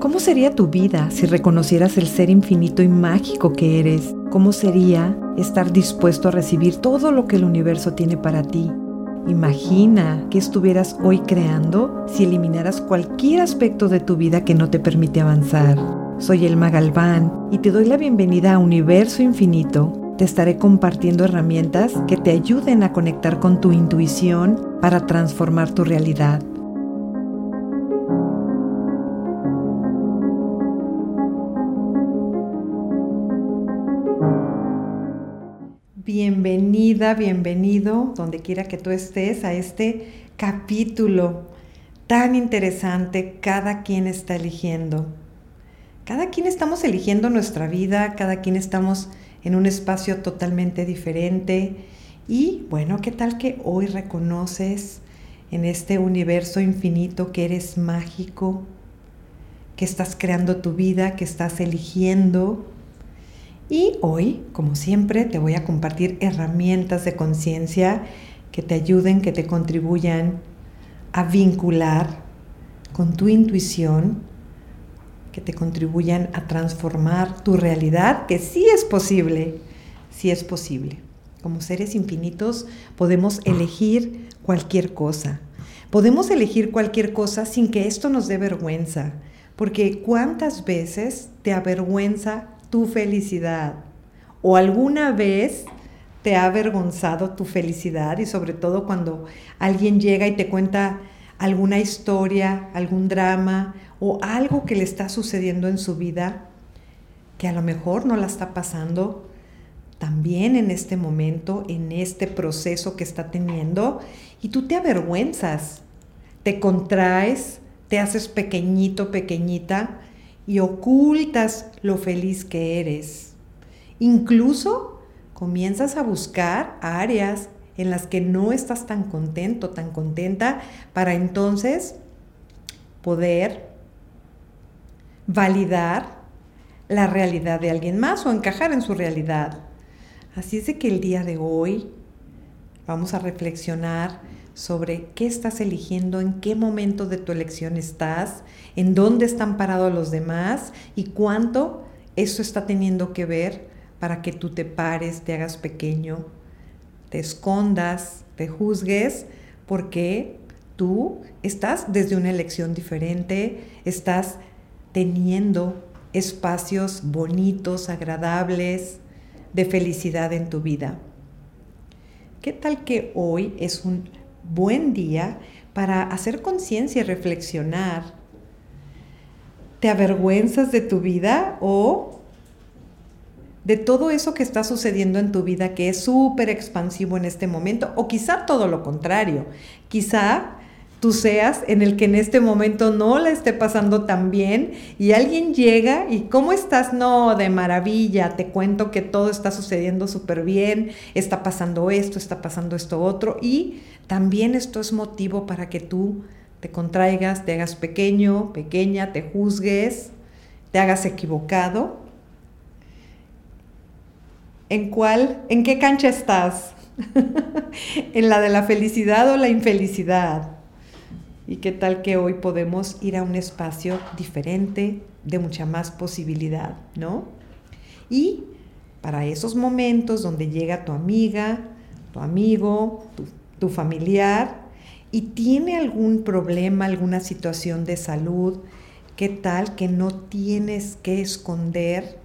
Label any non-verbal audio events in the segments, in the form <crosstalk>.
¿Cómo sería tu vida si reconocieras el ser infinito y mágico que eres? ¿Cómo sería estar dispuesto a recibir todo lo que el universo tiene para ti? Imagina que estuvieras hoy creando si eliminaras cualquier aspecto de tu vida que no te permite avanzar. Soy Elma Galván y te doy la bienvenida a Universo Infinito. Te estaré compartiendo herramientas que te ayuden a conectar con tu intuición para transformar tu realidad. Bienvenida, bienvenido, donde quiera que tú estés, a este capítulo tan interesante. Cada quien está eligiendo. Cada quien estamos eligiendo nuestra vida, cada quien estamos en un espacio totalmente diferente. Y bueno, ¿qué tal que hoy reconoces en este universo infinito que eres mágico, que estás creando tu vida, que estás eligiendo? Y hoy, como siempre, te voy a compartir herramientas de conciencia que te ayuden, que te contribuyan a vincular con tu intuición, que te contribuyan a transformar tu realidad, que sí es posible, sí es posible. Como seres infinitos podemos elegir cualquier cosa. Podemos elegir cualquier cosa sin que esto nos dé vergüenza, porque ¿cuántas veces te avergüenza tu felicidad? ¿O alguna vez te ha avergonzado tu felicidad? Y sobre todo cuando alguien llega y te cuenta alguna historia, algún drama o algo que le está sucediendo en su vida que a lo mejor no la está pasando también en este momento, en este proceso que está teniendo, y tú te avergüenzas, te contraes, te haces pequeñito, pequeñita, y ocultas lo feliz que eres. Incluso comienzas a buscar áreas en las que no estás tan contento, tan contenta, para entonces poder validar la realidad de alguien más o encajar en su realidad. Así es de que el día de hoy vamos a reflexionar sobre qué estás eligiendo, en qué momento de tu elección estás, en dónde están parados los demás y cuánto eso está teniendo que ver para que tú te pares, te hagas pequeño, te escondas, te juzgues, porque tú estás desde una elección diferente, estás teniendo espacios bonitos, agradables, de felicidad en tu vida. ¿Qué tal que hoy es un buen día para hacer conciencia y reflexionar. ¿Te avergüenzas de tu vida o de todo eso que está sucediendo en tu vida que es súper expansivo en este momento? O quizá todo lo contrario. Quizá tú seas en el que en este momento no la esté pasando tan bien y alguien llega y ¿cómo estás? No, de maravilla, te cuento que todo está sucediendo súper bien, está pasando esto, está pasando esto otro y también esto es motivo para que tú te contraigas, te hagas pequeño, pequeña, te juzgues, te hagas equivocado. ¿En cuál, en qué cancha estás? <laughs> ¿En la de la felicidad o la infelicidad? ¿Y qué tal que hoy podemos ir a un espacio diferente, de mucha más posibilidad, ¿no? Y para esos momentos donde llega tu amiga, tu amigo, tu, familiar y tiene algún problema, alguna situación de salud, ¿qué tal que no tienes que esconder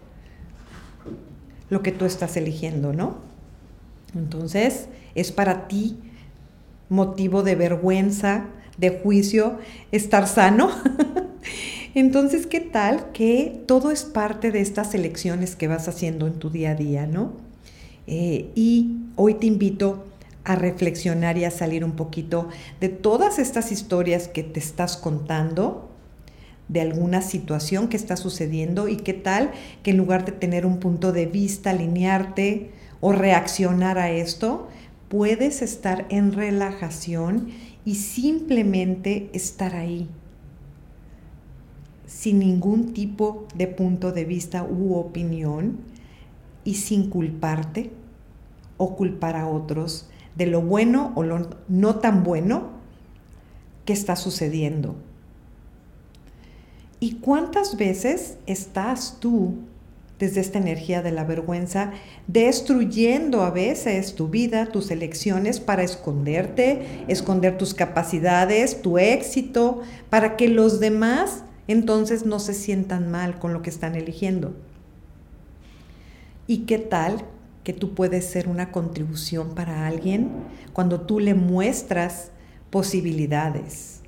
lo que tú estás eligiendo, ¿no? Entonces, es para ti motivo de vergüenza, de juicio, estar sano. <laughs> Entonces, ¿qué tal que todo es parte de estas elecciones que vas haciendo en tu día a día, ¿no? Eh, y hoy te invito a reflexionar y a salir un poquito de todas estas historias que te estás contando, de alguna situación que está sucediendo y qué tal que en lugar de tener un punto de vista, alinearte o reaccionar a esto, puedes estar en relajación y simplemente estar ahí, sin ningún tipo de punto de vista u opinión y sin culparte o culpar a otros de lo bueno o lo no tan bueno que está sucediendo. ¿Y cuántas veces estás tú desde esta energía de la vergüenza, destruyendo a veces tu vida, tus elecciones para esconderte, esconder tus capacidades, tu éxito, para que los demás entonces no se sientan mal con lo que están eligiendo. ¿Y qué tal que tú puedes ser una contribución para alguien cuando tú le muestras posibilidades?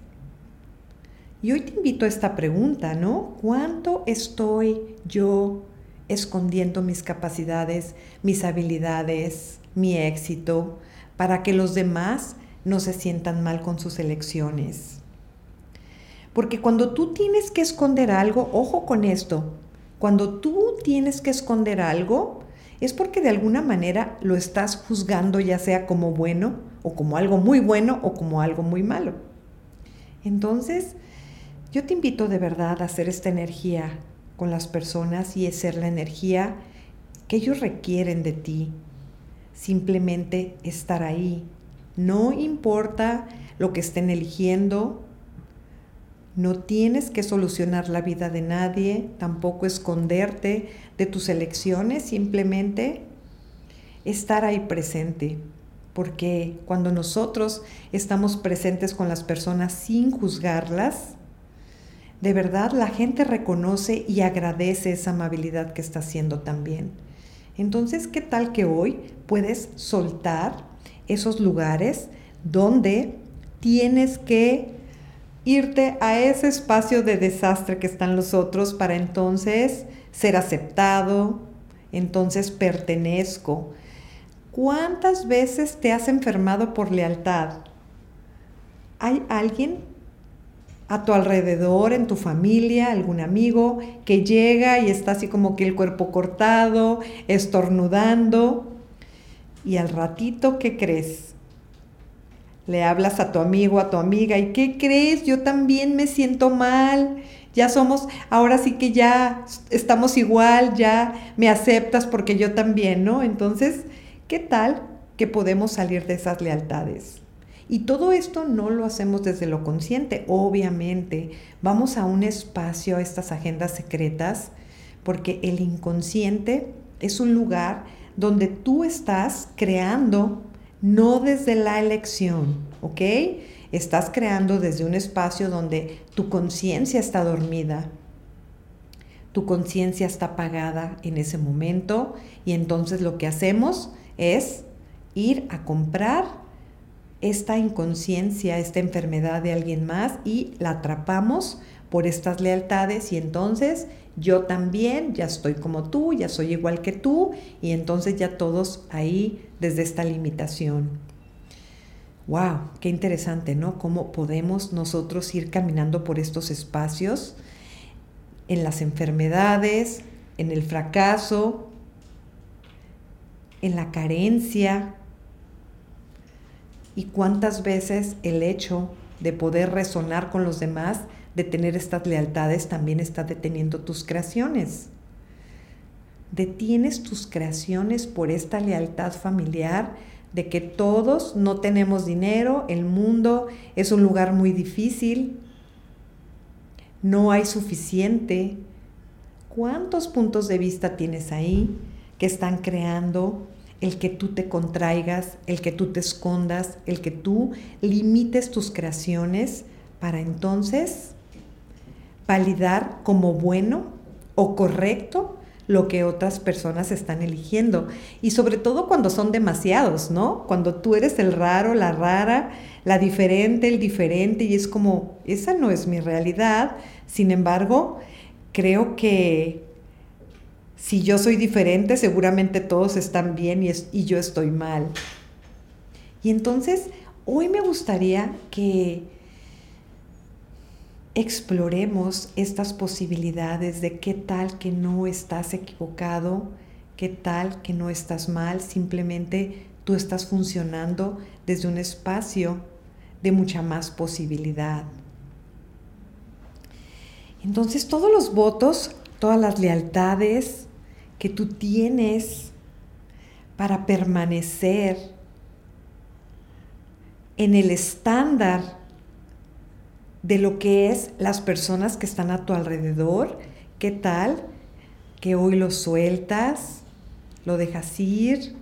Y hoy te invito a esta pregunta, ¿no? ¿Cuánto estoy yo escondiendo mis capacidades, mis habilidades, mi éxito, para que los demás no se sientan mal con sus elecciones? Porque cuando tú tienes que esconder algo, ojo con esto, cuando tú tienes que esconder algo, es porque de alguna manera lo estás juzgando ya sea como bueno o como algo muy bueno o como algo muy malo. Entonces, yo te invito de verdad a hacer esta energía con las personas y es ser la energía que ellos requieren de ti. Simplemente estar ahí. No importa lo que estén eligiendo, no tienes que solucionar la vida de nadie, tampoco esconderte de tus elecciones, simplemente estar ahí presente. Porque cuando nosotros estamos presentes con las personas sin juzgarlas, de verdad la gente reconoce y agradece esa amabilidad que está haciendo también. Entonces, ¿qué tal que hoy puedes soltar esos lugares donde tienes que irte a ese espacio de desastre que están los otros para entonces ser aceptado, entonces pertenezco. ¿Cuántas veces te has enfermado por lealtad? ¿Hay alguien a tu alrededor, en tu familia, algún amigo que llega y está así como que el cuerpo cortado, estornudando? Y al ratito, ¿qué crees? Le hablas a tu amigo, a tu amiga, ¿y qué crees? Yo también me siento mal. Ya somos, ahora sí que ya estamos igual, ya me aceptas porque yo también, ¿no? Entonces, ¿qué tal que podemos salir de esas lealtades? Y todo esto no lo hacemos desde lo consciente, obviamente. Vamos a un espacio, a estas agendas secretas, porque el inconsciente es un lugar donde tú estás creando no desde la elección, ¿ok? Estás creando desde un espacio donde tu conciencia está dormida, tu conciencia está apagada en ese momento y entonces lo que hacemos es ir a comprar esta inconsciencia, esta enfermedad de alguien más y la atrapamos por estas lealtades y entonces yo también ya estoy como tú, ya soy igual que tú y entonces ya todos ahí desde esta limitación. ¡Wow! Qué interesante, ¿no? Cómo podemos nosotros ir caminando por estos espacios en las enfermedades, en el fracaso, en la carencia. Y cuántas veces el hecho de poder resonar con los demás de tener estas lealtades también está deteniendo tus creaciones. Detienes tus creaciones por esta lealtad familiar de que todos no tenemos dinero, el mundo es un lugar muy difícil, no hay suficiente. ¿Cuántos puntos de vista tienes ahí que están creando el que tú te contraigas, el que tú te escondas, el que tú limites tus creaciones para entonces validar como bueno o correcto lo que otras personas están eligiendo. Y sobre todo cuando son demasiados, ¿no? Cuando tú eres el raro, la rara, la diferente, el diferente, y es como, esa no es mi realidad. Sin embargo, creo que si yo soy diferente, seguramente todos están bien y, y yo estoy mal. Y entonces, hoy me gustaría que exploremos estas posibilidades de qué tal que no estás equivocado, qué tal que no estás mal, simplemente tú estás funcionando desde un espacio de mucha más posibilidad. Entonces todos los votos, todas las lealtades que tú tienes para permanecer en el estándar de lo que es las personas que están a tu alrededor. ¿Qué tal? Que hoy lo sueltas, lo dejas ir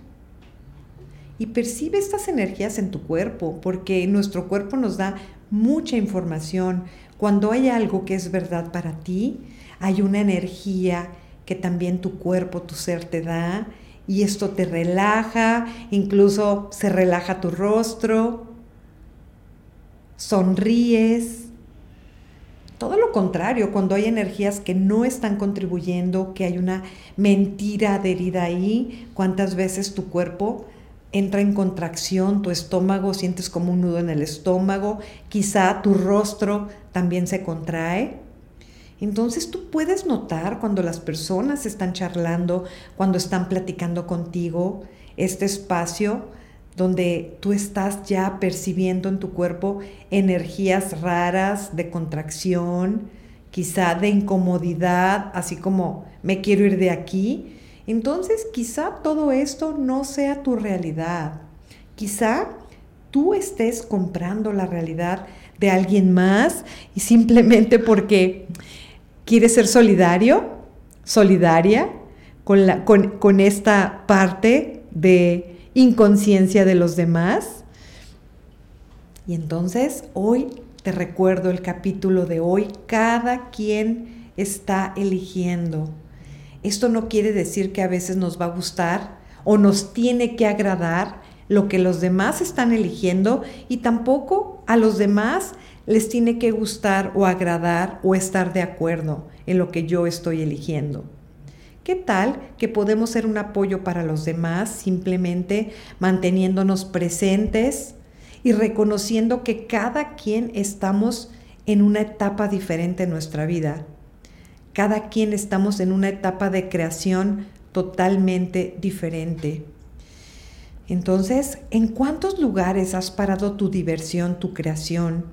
y percibe estas energías en tu cuerpo, porque nuestro cuerpo nos da mucha información. Cuando hay algo que es verdad para ti, hay una energía que también tu cuerpo, tu ser te da, y esto te relaja, incluso se relaja tu rostro, sonríes. Todo lo contrario, cuando hay energías que no están contribuyendo, que hay una mentira adherida ahí, ¿cuántas veces tu cuerpo entra en contracción, tu estómago, sientes como un nudo en el estómago, quizá tu rostro también se contrae? Entonces tú puedes notar cuando las personas están charlando, cuando están platicando contigo, este espacio donde tú estás ya percibiendo en tu cuerpo energías raras de contracción, quizá de incomodidad, así como me quiero ir de aquí. Entonces quizá todo esto no sea tu realidad. Quizá tú estés comprando la realidad de alguien más y simplemente porque quieres ser solidario, solidaria con, la, con esta parte de inconsciencia de los demás. Y entonces hoy te recuerdo el capítulo de hoy, cada quien está eligiendo. Esto no quiere decir que a veces nos va a gustar o nos tiene que agradar lo que los demás están eligiendo y tampoco a los demás les tiene que gustar o agradar o estar de acuerdo en lo que yo estoy eligiendo. ¿Qué tal que podemos ser un apoyo para los demás simplemente manteniéndonos presentes y reconociendo que cada quien estamos en una etapa diferente en nuestra vida? Cada quien estamos en una etapa de creación totalmente diferente. Entonces, ¿en cuántos lugares has parado tu diversión, tu creación,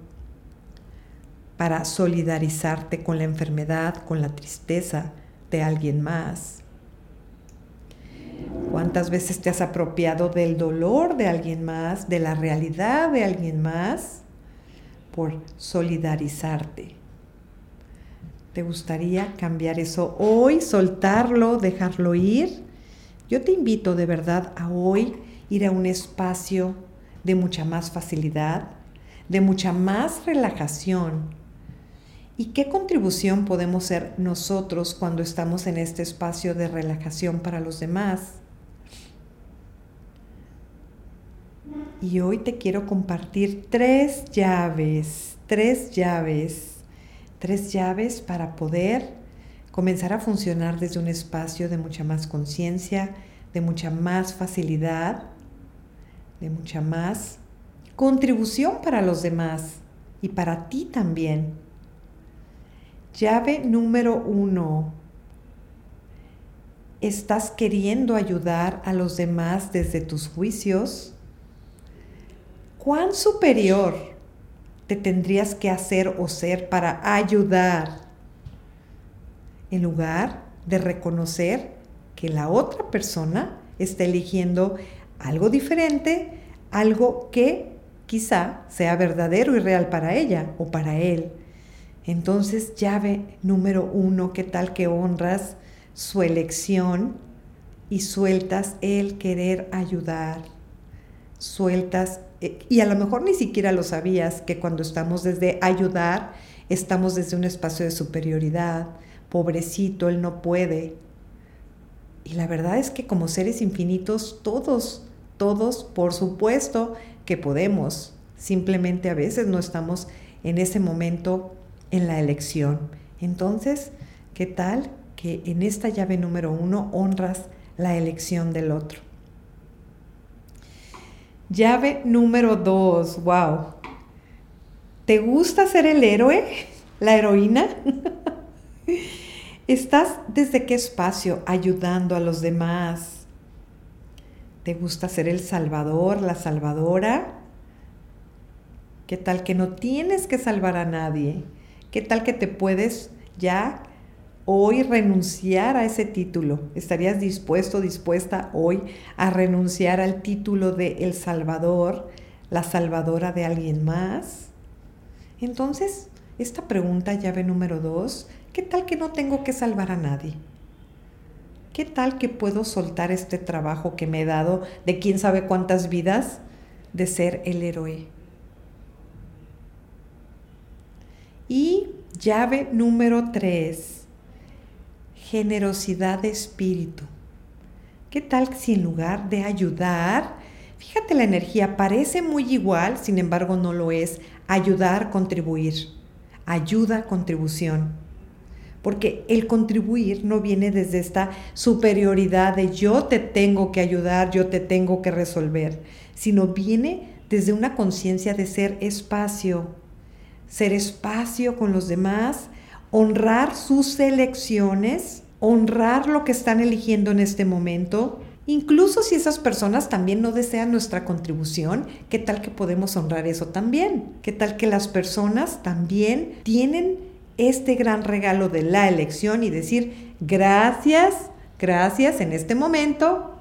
para solidarizarte con la enfermedad, con la tristeza, de alguien más? ¿Cuántas veces te has apropiado del dolor de alguien más, de la realidad de alguien más, por solidarizarte? ¿Te gustaría cambiar eso hoy, soltarlo, dejarlo ir? Yo te invito de verdad a hoy ir a un espacio de mucha más facilidad, de mucha más relajación, ¿Y qué contribución podemos ser nosotros cuando estamos en este espacio de relajación para los demás? Y hoy te quiero compartir tres llaves, tres llaves, tres llaves para poder comenzar a funcionar desde un espacio de mucha más conciencia, de mucha más facilidad, de mucha más contribución para los demás y para ti también. Llave número uno. ¿Estás queriendo ayudar a los demás desde tus juicios? ¿Cuán superior te tendrías que hacer o ser para ayudar? En lugar de reconocer que la otra persona está eligiendo algo diferente, algo que quizá sea verdadero y real para ella o para él. Entonces, llave número uno, ¿qué tal que honras su elección y sueltas el querer ayudar? Sueltas, eh, y a lo mejor ni siquiera lo sabías, que cuando estamos desde ayudar, estamos desde un espacio de superioridad. Pobrecito, él no puede. Y la verdad es que como seres infinitos, todos, todos, por supuesto que podemos. Simplemente a veces no estamos en ese momento en la elección. Entonces, ¿qué tal que en esta llave número uno honras la elección del otro? Llave número dos, wow. ¿Te gusta ser el héroe? ¿La heroína? <laughs> ¿Estás desde qué espacio ayudando a los demás? ¿Te gusta ser el salvador, la salvadora? ¿Qué tal que no tienes que salvar a nadie? ¿Qué tal que te puedes ya hoy renunciar a ese título? ¿Estarías dispuesto, dispuesta hoy a renunciar al título de El Salvador, la salvadora de alguien más? Entonces, esta pregunta, llave número dos, ¿qué tal que no tengo que salvar a nadie? ¿Qué tal que puedo soltar este trabajo que me he dado de quién sabe cuántas vidas de ser el héroe? Y llave número tres, generosidad de espíritu. ¿Qué tal si en lugar de ayudar, fíjate la energía, parece muy igual, sin embargo no lo es, ayudar, contribuir, ayuda, contribución. Porque el contribuir no viene desde esta superioridad de yo te tengo que ayudar, yo te tengo que resolver, sino viene desde una conciencia de ser espacio, ser espacio con los demás, honrar sus elecciones, honrar lo que están eligiendo en este momento. Incluso si esas personas también no desean nuestra contribución, ¿qué tal que podemos honrar eso también? ¿Qué tal que las personas también tienen este gran regalo de la elección y decir, gracias, gracias, en este momento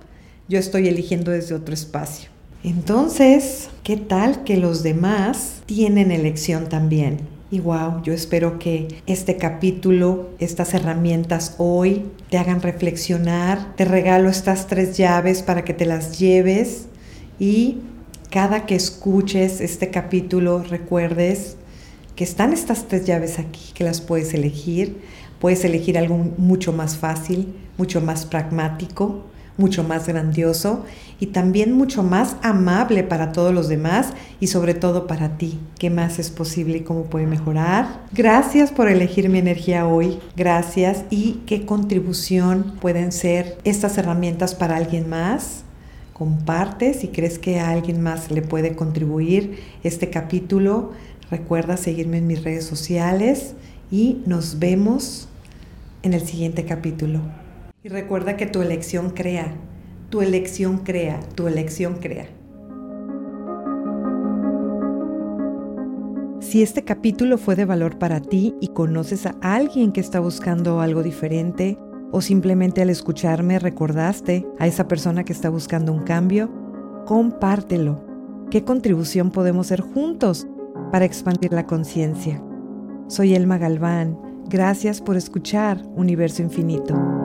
yo estoy eligiendo desde otro espacio. Entonces, ¿qué tal que los demás tienen elección también? Y wow, yo espero que este capítulo, estas herramientas hoy te hagan reflexionar. Te regalo estas tres llaves para que te las lleves y cada que escuches este capítulo recuerdes que están estas tres llaves aquí, que las puedes elegir. Puedes elegir algo mucho más fácil, mucho más pragmático, mucho más grandioso y también mucho más amable para todos los demás y sobre todo para ti. ¿Qué más es posible y cómo puede mejorar? Gracias por elegir mi energía hoy. Gracias y qué contribución pueden ser estas herramientas para alguien más. Comparte si crees que a alguien más le puede contribuir este capítulo Recuerda seguirme en mis redes sociales y nos vemos en el siguiente capítulo. Y recuerda que tu elección crea, tu elección crea, tu elección crea. Si este capítulo fue de valor para ti y conoces a alguien que está buscando algo diferente, o simplemente al escucharme recordaste a esa persona que está buscando un cambio, compártelo. ¿Qué contribución podemos hacer juntos para expandir la conciencia. Soy Elma Galván. Gracias por escuchar Universo Infinito.